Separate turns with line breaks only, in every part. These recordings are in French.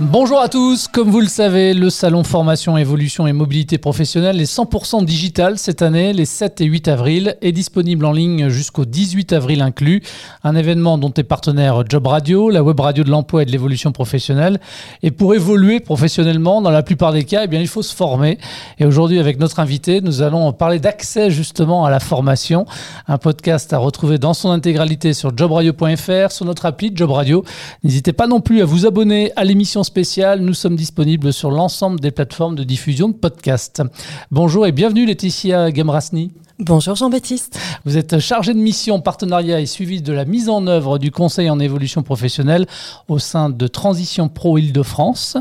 Bonjour à tous, comme vous le savez, le salon formation, évolution et mobilité professionnelle est 100% digital cette année, les 7 et 8 avril, est disponible en ligne jusqu'au 18 avril inclus. Un événement dont est partenaire Job Radio, la web radio de l'emploi et de l'évolution professionnelle. Et pour évoluer professionnellement, dans la plupart des cas, eh bien, il faut se former. Et aujourd'hui, avec notre invité, nous allons parler d'accès justement à la formation. Un podcast à retrouver dans son intégralité sur jobradio.fr, sur notre appli Job Radio. N'hésitez pas non plus à vous abonner à l'émission spéciale. Nous sommes disponibles sur l'ensemble des plateformes de diffusion de podcasts. Bonjour et bienvenue Laetitia Gemrasni.
Bonjour Jean-Baptiste.
Vous êtes chargé de mission, partenariat et suivi de la mise en œuvre du Conseil en évolution professionnelle au sein de Transition Pro Île-de-France.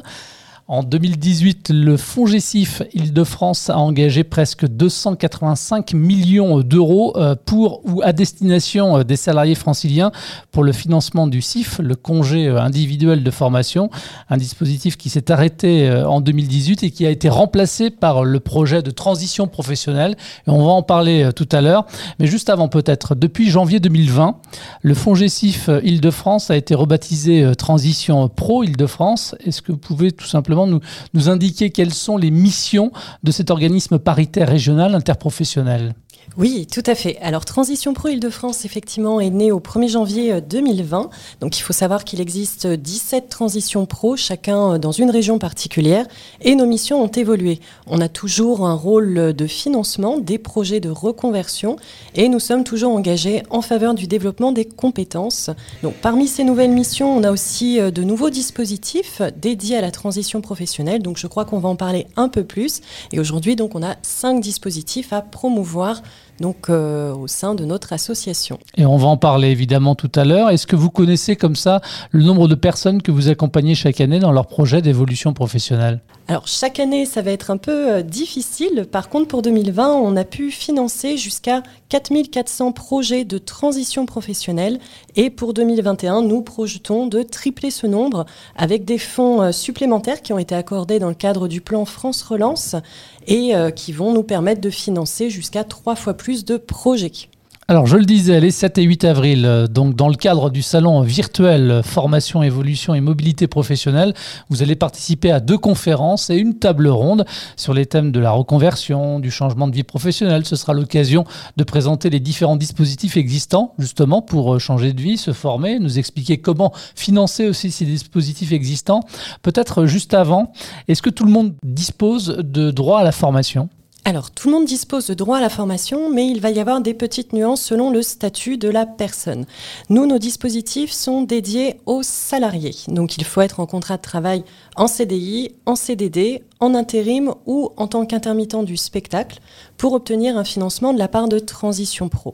En 2018, le FONGECIF Île-de-France a engagé presque 285 millions d'euros euh, pour ou à destination euh, des salariés franciliens pour le financement du CIF, le congé euh, individuel de formation, un dispositif qui s'est arrêté en 2018 et qui a été remplacé par le projet de transition professionnelle. Et on va en parler tout à l'heure. Mais juste avant peut-être, depuis janvier 2020, le FONGECIF Île-de-France a été rebaptisé Transition Pro Île-de-France. Est-ce que vous pouvez tout simplement nous, indiquer quelles sont les missions de cet organisme paritaire régional interprofessionnel
oui, tout à fait. Alors Transition Pro Île-de-France, effectivement, est né au 1er janvier 2020. Euh, Donc il faut savoir qu'il existe 17 transitions pro, chacun euh, dans une région particulière, et nos missions ont évolué. On a toujours un rôle de financement des projets de reconversion, et nous sommes toujours engagés en faveur du développement des compétences. Donc parmi ces nouvelles missions, on a aussi euh, de nouveaux dispositifs dédiés à la transition professionnelle. Donc je crois qu'on va en parler un peu plus. Et aujourd'hui, donc on a cinq dispositifs à promouvoir donc euh, au sein de notre association.
Et on va en parler évidemment tout à l'heure. Est-ce que vous connaissez comme ça le nombre de personnes que vous accompagnez chaque année dans leur projet d'évolution professionnelle?
Alors chaque année, ça va être un peu euh, difficile. Par contre, pour 2020, on a pu financer jusqu'à 4400 projets de transition professionnelle. Et pour 2021, nous projetons de tripler ce nombre avec des fonds euh, supplémentaires qui ont été accordés dans le cadre du plan France Relance et qui vont nous permettre de financer jusqu'à trois fois plus de projets.
Alors, je le disais, les 7 et 8 avril, euh, donc dans le cadre du salon virtuel Formation, Évolution et Mobilité Professionnelle, vous allez participer à deux conférences et une table ronde sur les thèmes de la reconversion, du changement de vie professionnelle. Ce sera l'occasion de présenter les différents dispositifs existants, justement, pour euh, changer de vie, se former, nous expliquer comment financer aussi ces dispositifs existants. Peut-être juste avant, est-ce que tout le monde dispose de droit à la formation?
Alors, tout le monde dispose de droit à la formation, mais il va y avoir des petites nuances selon le statut de la personne. Nous, nos dispositifs sont dédiés aux salariés. Donc, il faut être en contrat de travail en CDI, en CDD, en intérim ou en tant qu'intermittent du spectacle pour obtenir un financement de la part de Transition Pro.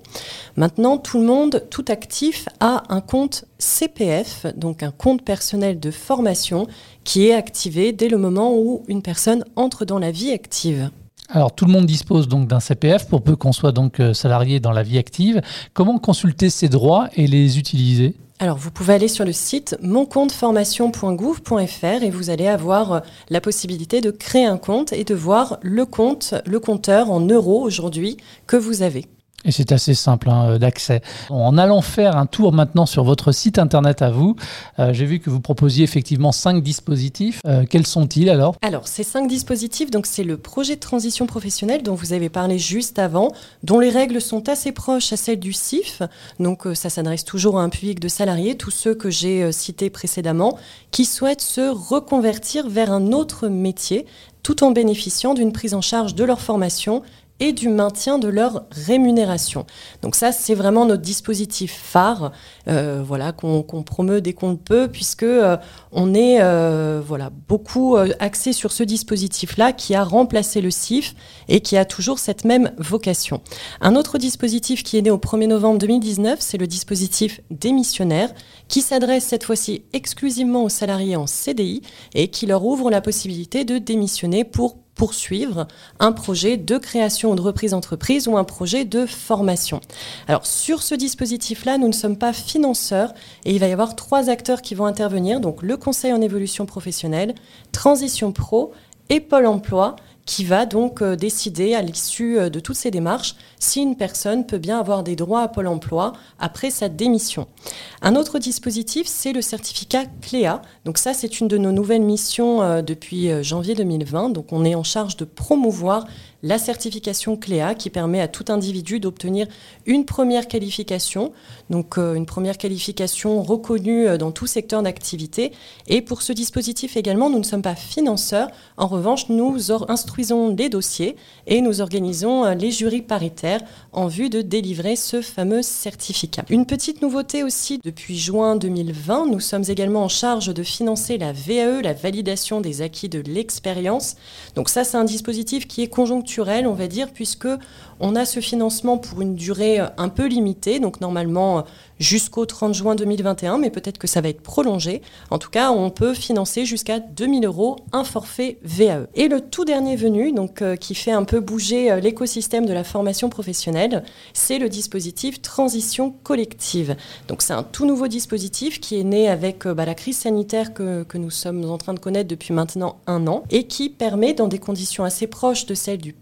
Maintenant, tout le monde, tout actif, a un compte CPF, donc un compte personnel de formation, qui est activé dès le moment où une personne entre dans la vie active.
Alors tout le monde dispose donc d'un CPF pour peu qu'on soit donc euh, salarié dans la vie active. Comment consulter ces droits et les utiliser?
Alors, vous pouvez aller sur le site moncompteformation.gouv.fr et vous allez avoir euh, la possibilité de créer un compte et de voir le compte, le compteur en euros aujourd'hui que vous avez.
Et c'est assez simple hein, euh, d'accès. En allant faire un tour maintenant sur votre site internet à vous, euh, j'ai vu que vous proposiez effectivement cinq dispositifs. Euh, quels sont-ils alors?
Alors, ces cinq dispositifs, donc c'est le projet de transition professionnelle dont vous avez parlé juste avant, dont les règles sont assez proches à celles du CIF. Donc, ça s'adresse toujours à un public de salariés, tous ceux que j'ai cités précédemment, qui souhaitent se reconvertir vers un autre métier tout en bénéficiant d'une prise en charge de leur formation et du maintien de leur rémunération. Donc ça, c'est vraiment notre dispositif phare, euh, voilà, qu'on promeut dès qu'on le peut, puisque euh, on est euh, voilà beaucoup axé sur ce dispositif-là qui a remplacé le CIF et qui a toujours cette même vocation. Un autre dispositif qui est né au 1er novembre 2019, c'est le dispositif démissionnaire, qui s'adresse cette fois-ci exclusivement aux salariés en CDI et qui leur ouvre la possibilité de démissionner pour poursuivre un projet de création ou de reprise d'entreprise ou un projet de formation. Alors sur ce dispositif-là, nous ne sommes pas financeurs et il va y avoir trois acteurs qui vont intervenir, donc le Conseil en évolution professionnelle, Transition Pro et Pôle Emploi qui va donc euh, décider à l'issue euh, de toutes ces démarches si une personne peut bien avoir des droits à Pôle emploi après sa démission. Un autre dispositif, c'est le certificat CLEA. Donc ça, c'est une de nos nouvelles missions euh, depuis janvier 2020. Donc on est en charge de promouvoir la certification CLEA qui permet à tout individu d'obtenir une première qualification, donc euh, une première qualification reconnue euh, dans tout secteur d'activité. Et pour ce dispositif également, nous ne sommes pas financeurs. En revanche, nous instruisons les dossiers et nous organisons euh, les jurys paritaires en vue de délivrer ce fameux certificat. Une petite nouveauté aussi, depuis juin 2020, nous sommes également en charge de financer la VAE, la validation des acquis de l'expérience. Donc ça, c'est un dispositif qui est conjoncturel on va dire, puisque on a ce financement pour une durée euh, un peu limitée, donc normalement euh, jusqu'au 30 juin 2021, mais peut-être que ça va être prolongé. En tout cas, on peut financer jusqu'à 2000 euros un forfait VAE. Et le tout dernier venu, donc euh, qui fait un peu bouger l'écosystème de la formation professionnelle, c'est le dispositif transition collective. Donc c'est un tout nouveau dispositif qui est né avec bah, la crise sanitaire que, que nous sommes en train de connaître depuis maintenant un an et qui permet, dans des conditions assez proches de celles du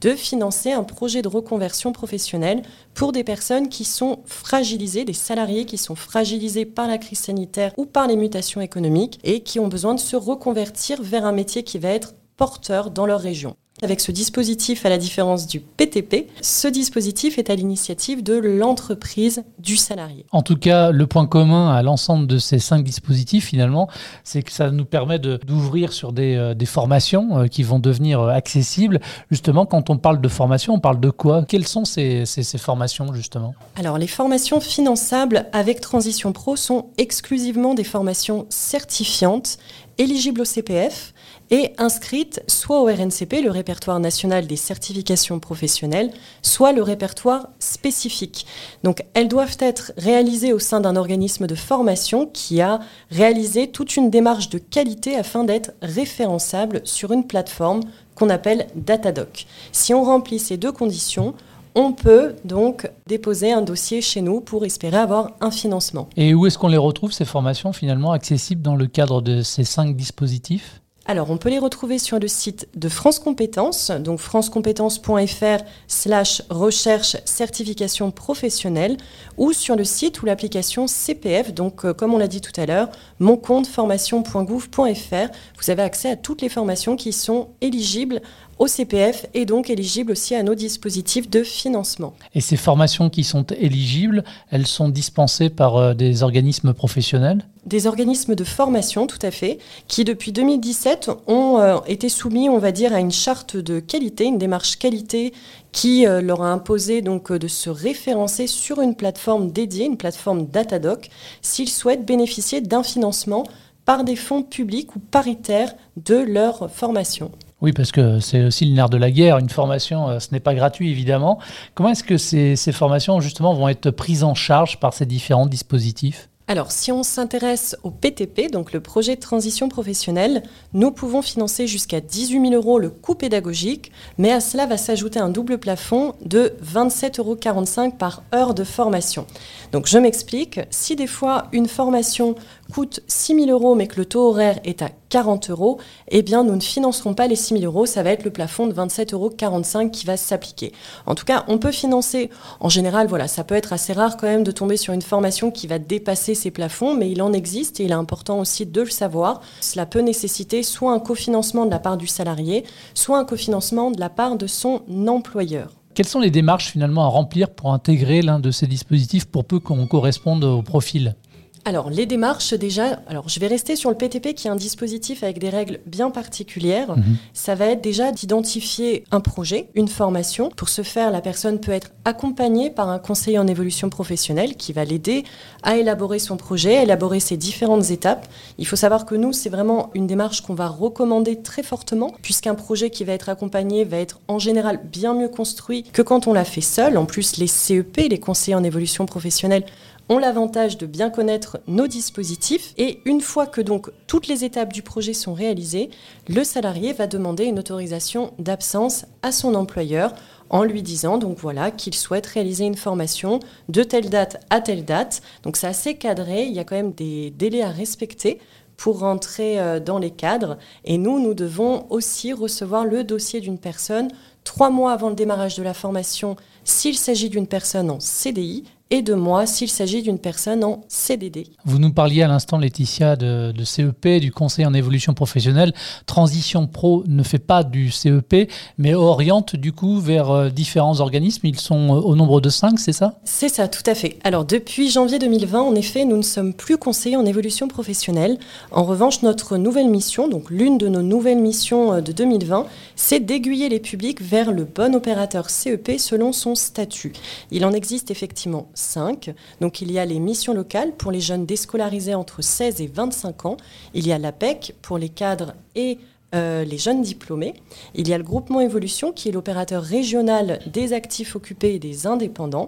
De financer un projet de reconversion professionnelle pour des personnes qui sont fragilisées, des salariés qui sont fragilisés par la crise sanitaire ou par les mutations économiques et qui ont besoin de se reconvertir vers un métier qui va être porteur dans leur région. Avec ce dispositif, à la différence du PTP, ce dispositif est à l'initiative de l'entreprise du salarié.
En tout cas, le point commun à l'ensemble de ces cinq dispositifs, finalement, c'est que ça nous permet d'ouvrir sur des, euh, des formations euh, qui vont devenir euh, accessibles. Justement, quand on parle de formation, on parle de quoi? Quelles sont ces, ces, ces formations, justement?
Alors, les formations finançables avec Transition Pro sont exclusivement des formations certifiantes éligibles au CPF et inscrites soit au RNCP, le répertoire national des certifications professionnelles, soit le répertoire spécifique. Donc elles doivent être réalisées au sein d'un organisme de formation qui a réalisé toute une démarche de qualité afin d'être référençable sur une plateforme qu'on appelle Datadoc. Si on remplit ces deux conditions, on peut donc déposer un dossier chez nous pour espérer avoir un financement.
Et où est-ce qu'on les retrouve, ces formations finalement accessibles dans le cadre de ces cinq dispositifs?
Alors, on peut les retrouver sur le site de France Compétences, donc francecompétences.fr slash recherche certification professionnelle, ou sur le site ou l'application CPF, donc euh, comme on l'a dit tout à l'heure, moncompteformation.gouv.fr. Vous avez accès à toutes les formations qui sont éligibles au CPF et donc éligibles aussi à nos dispositifs de financement.
Et ces formations qui sont éligibles, elles sont dispensées par euh, des organismes professionnels?
Des organismes de formation, tout à fait, qui depuis 2017 ont euh, été soumis, on va dire, à une charte de qualité, une démarche qualité qui euh, leur a imposé donc de se référencer sur une plateforme dédiée, une plateforme Datadoc, s'ils souhaitent bénéficier d'un financement par des fonds publics ou paritaires de leur formation.
Oui, parce que c'est aussi le nerf de la guerre. Une formation, euh, ce n'est pas gratuit, évidemment. Comment est-ce que ces, ces formations, justement, vont être prises en charge par ces différents dispositifs?
Alors, si on s'intéresse au PTP, donc le projet de transition professionnelle, nous pouvons financer jusqu'à 18 000 euros le coût pédagogique, mais à cela va s'ajouter un double plafond de 27,45 euros par heure de formation. Donc, je m'explique. Si des fois une formation coûte 6 000 euros, mais que le taux horaire est à 40 euros, eh bien, nous ne financerons pas les 6 000 euros. Ça va être le plafond de 27,45 euros qui va s'appliquer. En tout cas, on peut financer, en général, voilà, ça peut être assez rare quand même de tomber sur une formation qui va dépasser ces plafonds, mais il en existe et il est important aussi de le savoir. Cela peut nécessiter soit un cofinancement de la part du salarié, soit un cofinancement de la part de son employeur.
Quelles sont les démarches finalement à remplir pour intégrer l'un de ces dispositifs pour peu qu'on corresponde au profil?
Alors, les démarches, déjà, alors je vais rester sur le PTP qui est un dispositif avec des règles bien particulières. Mhm. Ça va être déjà d'identifier un projet, une formation. Pour ce faire, la personne peut être accompagnée par un conseiller en évolution professionnelle qui va l'aider à élaborer son projet, à élaborer ses différentes étapes. Il faut savoir que nous, c'est vraiment une démarche qu'on va recommander très fortement, puisqu'un projet qui va être accompagné va être en général bien mieux construit que quand on l'a fait seul. En plus, les CEP, les conseillers en évolution professionnelle, ont l'avantage de bien connaître nos dispositifs et une fois que donc toutes les étapes du projet sont réalisées, le salarié va demander une autorisation d'absence à son employeur en lui disant donc voilà qu'il souhaite réaliser une formation de telle date à telle date. Donc c'est assez cadré, il y a quand même des délais à respecter pour rentrer dans les cadres. Et nous, nous devons aussi recevoir le dossier d'une personne trois mois avant le démarrage de la formation s'il s'agit d'une personne en CDI et de mois s'il s'agit d'une personne en CDD.
Vous nous parliez à l'instant, Laetitia, de, CEP, du conseil en évolution professionnelle. Transition Pro ne fait pas du CEP, mais oriente du coup vers euh, différents organismes. Ils sont euh, au nombre de cinq, c'est ça?
C'est ça, tout à fait. Alors depuis janvier 2020, en effet, nous ne sommes plus conseillers en évolution professionnelle. En revanche, notre nouvelle mission, donc l'une de nos nouvelles missions euh, de 2020, c'est d'aiguiller les publics vers le bon opérateur CEP selon son statut. Il en existe effectivement 5. Donc il y a les missions locales pour les jeunes déscolarisés entre 16 et 25 ans. Il y a l'APEC pour les cadres et euh, les jeunes diplômés. Il y a le groupement Évolution qui est l'opérateur régional des actifs occupés et des indépendants.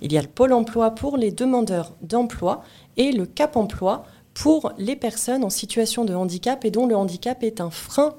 Il y a le pôle emploi pour les demandeurs d'emploi et le cap emploi pour les personnes en situation de handicap et dont le handicap est un frein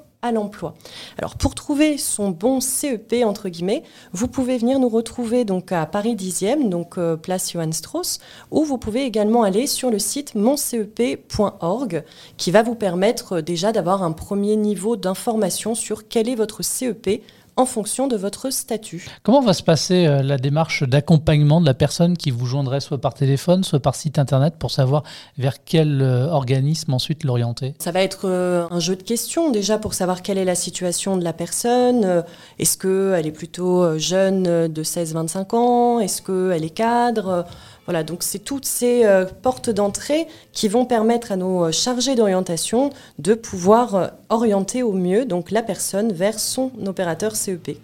Alors pour trouver son bon CEP entre guillemets, vous pouvez venir nous retrouver donc à Paris 10e, donc euh, place Johann Strauss, ou vous pouvez également aller sur le site moncep.org qui va vous permettre euh, déjà d'avoir un premier niveau d'information sur quel est votre CEP en fonction de votre statut.
Comment va se passer euh, la démarche d'accompagnement de la personne qui vous joindrait soit par téléphone, soit par site internet pour savoir vers quel euh, organisme ensuite l'orienter?
Ça va être euh, un jeu de questions déjà pour savoir quelle est la situation de la personne. Est-ce qu'elle est plutôt jeune de 16-25 ans? Est-ce qu'elle est cadre? Voilà, donc c'est toutes ces euh, portes d'entrée qui vont permettre à nos euh, chargés d'orientation de pouvoir euh, orienter au mieux donc la personne vers son opérateur CEP.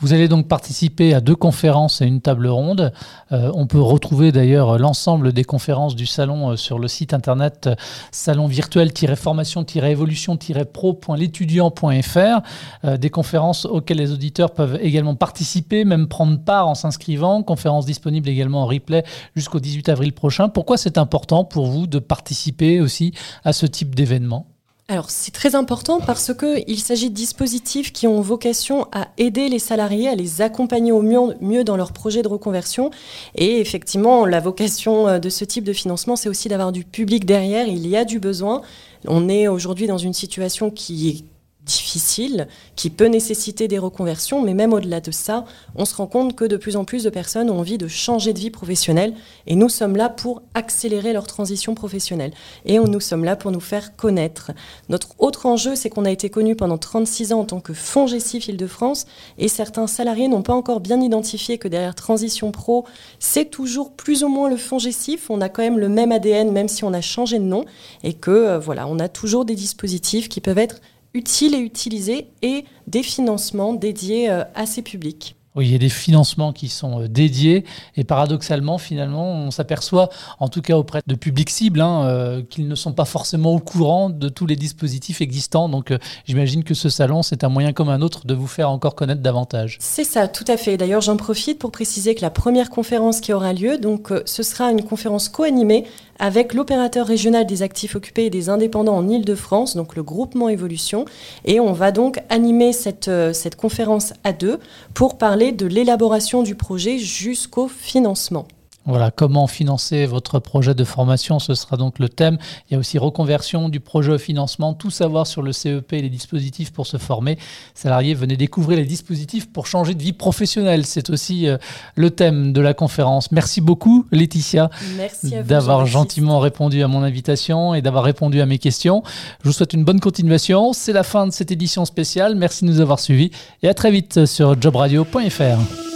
Vous allez donc participer à deux conférences et une table ronde. Euh, on peut retrouver d'ailleurs l'ensemble des conférences du salon euh, sur le site internet euh, salon virtuel-formation-pro.l'étudiant.fr. des conférences auxquelles les auditeurs peuvent également participer, même prendre part en s'inscrivant. Conférences disponibles également en replay jusqu'au 18 avril prochain. Pourquoi c'est important pour vous de participer aussi à ce type d'événement?
Alors c'est très important parce qu'il s'agit de dispositifs qui ont vocation à aider les salariés, à les accompagner au mieux, dans leur projet de reconversion. Et effectivement, la vocation euh, de ce type de financement, c'est aussi d'avoir du public derrière. Il y a du besoin. On est aujourd'hui dans une situation qui est difficile, qui peut nécessiter des reconversions, mais même au-delà de ça, on se rend compte que de plus en plus de personnes ont envie de changer de vie professionnelle et nous sommes là pour accélérer leur transition professionnelle et nous sommes là pour nous faire connaître. Notre autre enjeu, c'est qu'on a été connu pendant 36 ans en tant que fonds Gessif Île-de-France et certains salariés n'ont pas encore bien identifié que derrière Transition Pro, c'est toujours plus ou moins le fonds Gessif, on a quand même le même ADN même si on a changé de nom et que euh, voilà, on a toujours des dispositifs qui peuvent être utiles et utilisés et des financements dédiés euh, à ces publics.
Oui, il y a des financements qui sont euh, dédiés et paradoxalement, finalement, on s'aperçoit, en tout cas auprès de publics cibles, hein, euh, qu'ils ne sont pas forcément au courant de tous les dispositifs existants. Donc j'imagine que ce salon, c'est un moyen comme un autre de vous faire encore connaître davantage.
C'est ça, tout à fait. D'ailleurs, j'en profite pour préciser que la première conférence qui aura lieu, donc ce sera une conférence co-animée avec l'opérateur régional des actifs occupés et des indépendants en Ile-de-France, donc le groupement Évolution. Et on va donc animer cette, euh, cette conférence à deux pour parler de l'élaboration du projet jusqu'au financement.
Voilà, comment financer votre projet de formation, ce sera donc le thème. Il y a aussi reconversion du projet au financement, tout savoir sur le CEP et les dispositifs pour se former. Salariés, venez découvrir les dispositifs pour changer de vie professionnelle. C'est aussi euh, le thème de la conférence. Merci beaucoup, Laetitia, d'avoir gentiment répondu à mon invitation et d'avoir répondu à mes questions. Je vous souhaite une bonne continuation. C'est la fin de cette édition spéciale. Merci de nous avoir suivis et à très vite sur jobradio.fr.